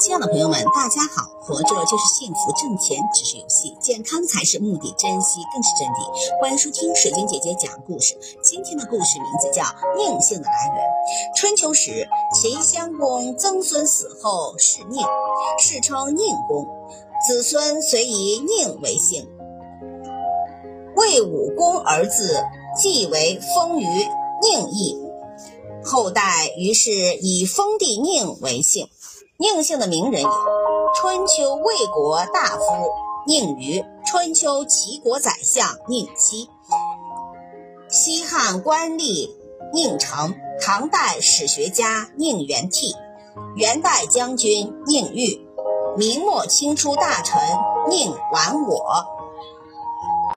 亲爱的朋友们，大家好！活着就是幸福，挣钱只是游戏，健康才是目的，珍惜更是真谛。欢迎收听水晶姐姐讲故事。今天的故事名字叫《宁姓的来源》。春秋时，秦襄公曾孙死后谥宁，世称宁公，子孙遂以宁为姓。魏武公儿子继为封于宁邑，后代于是以封地宁为姓。宁姓的名人有：春秋魏国大夫宁余，春秋齐国宰相宁戚，西汉官吏宁成，唐代史学家宁元替，元代将军宁玉，明末清初大臣宁完我。